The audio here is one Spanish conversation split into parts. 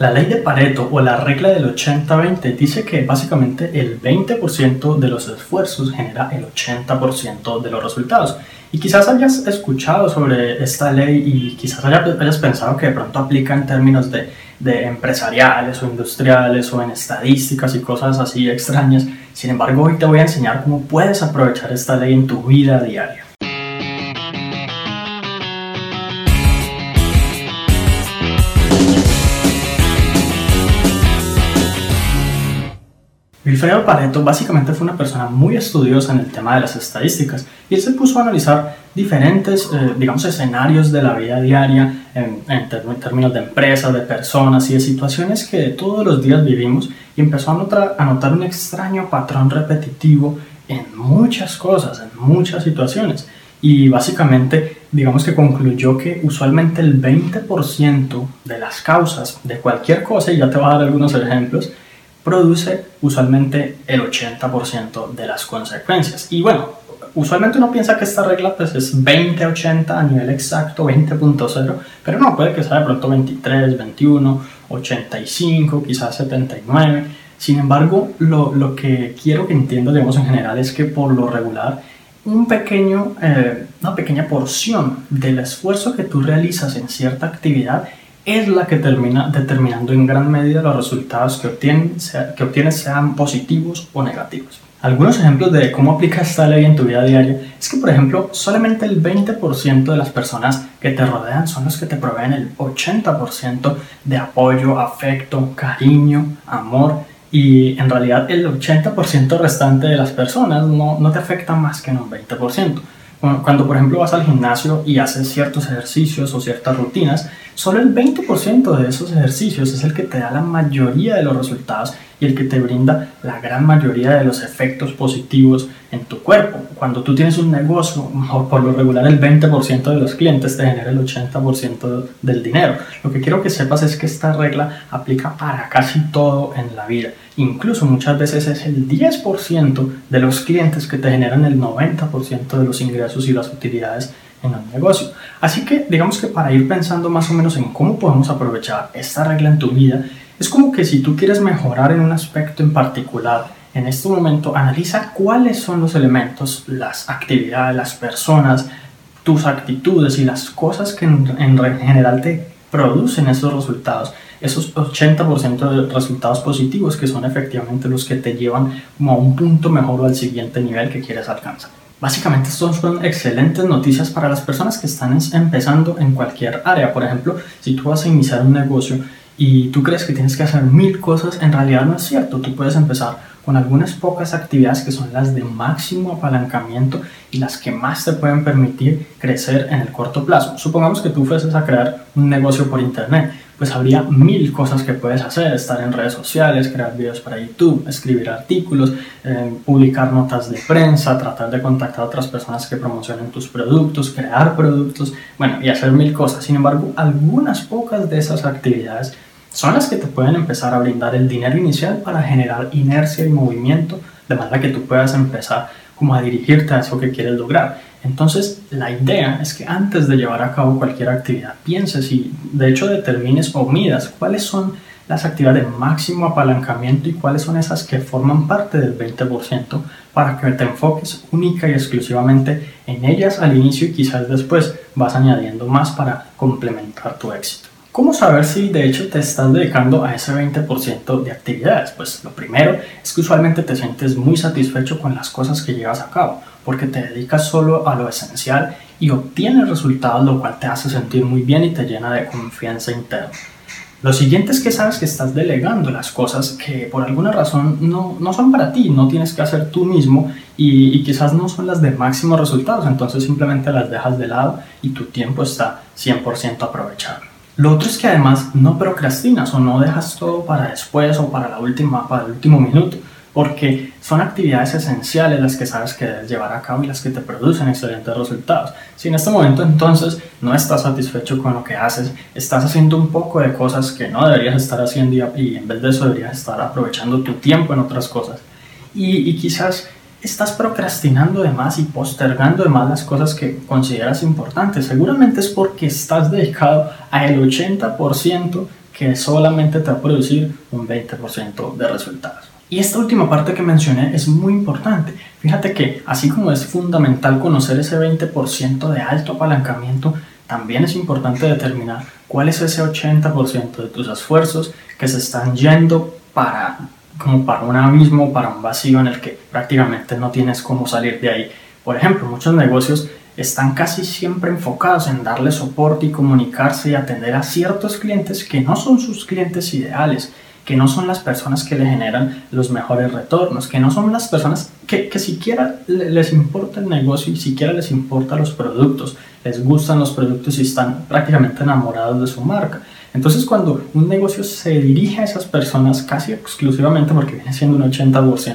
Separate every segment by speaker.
Speaker 1: La ley de Pareto o la regla del 80-20 dice que básicamente el 20% de los esfuerzos genera el 80% de los resultados. Y quizás hayas escuchado sobre esta ley y quizás hayas pensado que de pronto aplica en términos de, de empresariales o industriales o en estadísticas y cosas así extrañas. Sin embargo, hoy te voy a enseñar cómo puedes aprovechar esta ley en tu vida diaria. Wilfredo Pareto básicamente fue una persona muy estudiosa en el tema de las estadísticas y él se puso a analizar diferentes, eh, digamos, escenarios de la vida diaria en, términos de empresas, de personas y de situaciones que todos los días vivimos y empezó a notar, a notar un extraño patrón repetitivo en muchas cosas, en muchas situaciones. Y básicamente, digamos que concluyó que usualmente el 20% de las causas de cualquier cosa, y ya te voy a dar algunos ejemplos, produce usualmente el 80% de las consecuencias. Y bueno, usualmente uno piensa que esta regla pues es 20-80 a nivel exacto, 20.0, pero no, puede que sea de pronto 23, 21, 85, quizás 79. Sin embargo, lo, lo que quiero que entiendas, digamos, en general es que por lo regular, un pequeño, eh, una pequeña porción del esfuerzo que tú realizas en cierta actividad es la que termina determinando en gran medida los resultados que, obtienen, que obtienes, sean positivos o negativos. Algunos ejemplos de cómo aplica esta ley en tu vida diaria es que, por ejemplo, solamente el 20% de las personas que te rodean son los que te proveen el 80% de apoyo, afecto, cariño, amor y en realidad el 80% restante de las personas no, no te afectan más que en un 20%. Cuando, por ejemplo, vas al gimnasio y haces ciertos ejercicios o ciertas rutinas, solo el 20% de esos ejercicios es el que te da la mayoría de los resultados y el que te brinda la gran mayoría de los efectos positivos en tu cuerpo. Cuando tú tienes un negocio, por lo regular el 20% de los clientes te genera el 80% del dinero. Lo que quiero que sepas es que esta regla aplica para casi todo en la vida. Incluso muchas veces es el 10% de los clientes que te generan el 90% de los ingresos y las utilidades en un negocio. Así que digamos que para ir pensando más o menos en cómo podemos aprovechar esta regla en tu vida, es como que si tú quieres mejorar en un aspecto en particular, en este momento analiza cuáles son los elementos, las actividades, las personas, tus actitudes y las cosas que en, general te producen esos resultados, esos 80% de resultados positivos que son efectivamente los que te llevan a un punto mejor o al siguiente nivel que quieres alcanzar. Básicamente, estos son excelentes noticias para las personas que están empezando en cualquier área. Por ejemplo, si tú vas a iniciar un negocio y tú crees que tienes que hacer mil cosas, en realidad no es cierto. Tú puedes empezar con algunas pocas actividades que son las de máximo apalancamiento y las que más te pueden permitir crecer en el corto plazo. Supongamos que tú fueses a crear un negocio por internet, pues habría mil cosas que puedes hacer, estar en redes sociales, crear videos para YouTube, escribir artículos, eh, publicar notas de prensa, tratar de contactar a otras personas que promocionen tus productos, crear productos, bueno, y hacer mil cosas. Sin embargo, algunas pocas de esas actividades son las que te pueden empezar a brindar el dinero inicial para generar inercia y movimiento, de manera que tú puedas empezar como a dirigirte a eso que quieres lograr. Entonces, la idea es que antes de llevar a cabo cualquier actividad, pienses y de hecho determines o midas cuáles son las actividades de máximo apalancamiento y cuáles son esas que forman parte del 20% para que te enfoques única y exclusivamente en ellas al inicio y quizás después vas añadiendo más para complementar tu éxito. ¿Cómo saber si de hecho te estás dedicando a ese 20% de actividades? Pues lo primero es que usualmente te sientes muy satisfecho con las cosas que llevas a cabo, porque te dedicas solo a lo esencial y obtienes resultados, lo cual te hace sentir muy bien y te llena de confianza interna. Lo siguiente es que sabes que estás delegando las cosas que por alguna razón no, no son para ti, no tienes que hacer tú mismo y, y, quizás no son las de máximo resultados, entonces simplemente las dejas de lado y tu tiempo está 100% aprovechado. Lo otro es que además no procrastinas o no dejas todo para después o para, la última, para el último minuto, porque son actividades esenciales las que sabes que debes llevar a cabo y las que te producen excelentes resultados. Si en este momento entonces no estás satisfecho con lo que haces, estás haciendo un poco de cosas que no deberías estar haciendo y, en vez de eso deberías estar aprovechando tu tiempo en otras cosas. Y, y quizás estás procrastinando de más y postergando de más las cosas que consideras importantes. Seguramente es porque estás dedicado a el 80% que solamente te va a producir un 20% de resultados. Y esta última parte que mencioné es muy importante. Fíjate que así como es fundamental conocer ese 20% de alto apalancamiento, también es importante determinar cuál es ese 80% de tus esfuerzos que se están yendo para como para un abismo, para un vacío en el que prácticamente no tienes cómo salir de ahí. Por ejemplo, muchos negocios están casi siempre enfocados en darle soporte y comunicarse y atender a ciertos clientes que no son sus clientes ideales que no son las personas que le generan los mejores retornos, que no son las personas que, que siquiera les importa el negocio y siquiera les importa los productos, les gustan los productos y están prácticamente enamorados de su marca. Entonces cuando un negocio se dirige a esas personas casi exclusivamente, porque viene siendo un 80%,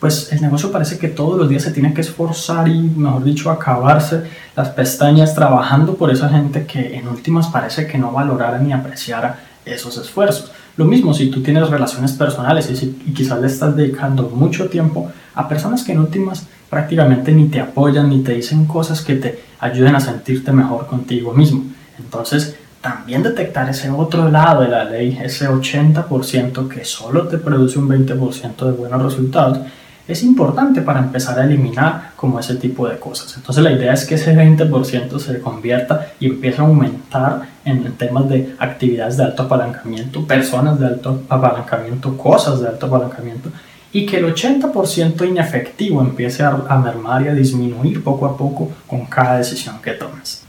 Speaker 1: pues el negocio parece que todos los días se tiene que esforzar y, mejor dicho, acabarse las pestañas trabajando por esa gente que en últimas parece que no valorara ni apreciara esos esfuerzos. Lo mismo si tú tienes relaciones personales y, quizás le estás dedicando mucho tiempo a personas que en últimas prácticamente ni te apoyan ni te dicen cosas que te ayuden a sentirte mejor contigo mismo. Entonces, también detectar ese otro lado de la ley, ese 80% que solo te produce un 20% de buenos resultados, es importante para empezar a eliminar como ese tipo de cosas. Entonces la idea es que ese 20% se convierta y empiece a aumentar en temas de actividades de alto apalancamiento, personas de alto apalancamiento, cosas de alto apalancamiento y que el 80% inefectivo empiece a, mermar y a disminuir poco a poco con cada decisión que.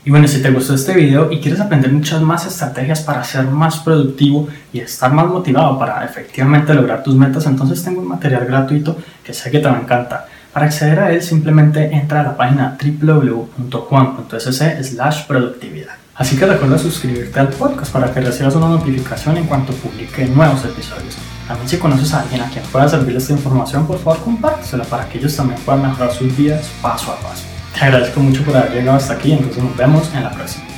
Speaker 1: Y bueno, si te gustó este video y quieres aprender muchas más estrategias para ser más productivo y estar más motivado para efectivamente lograr tus metas, entonces tengo un material gratuito que sé que te va a encantar. Para acceder a él simplemente entra a la página www.juan.sc slash productividad. Así que recuerda suscribirte al podcast para que recibas una notificación en cuanto publique nuevos episodios. También si conoces a alguien a quien pueda servirle esta información, por favor compártesela para que ellos también puedan mejorar sus vidas paso a paso. Te agradezco mucho por haber llegado hasta aquí, entonces nos vemos en la próxima.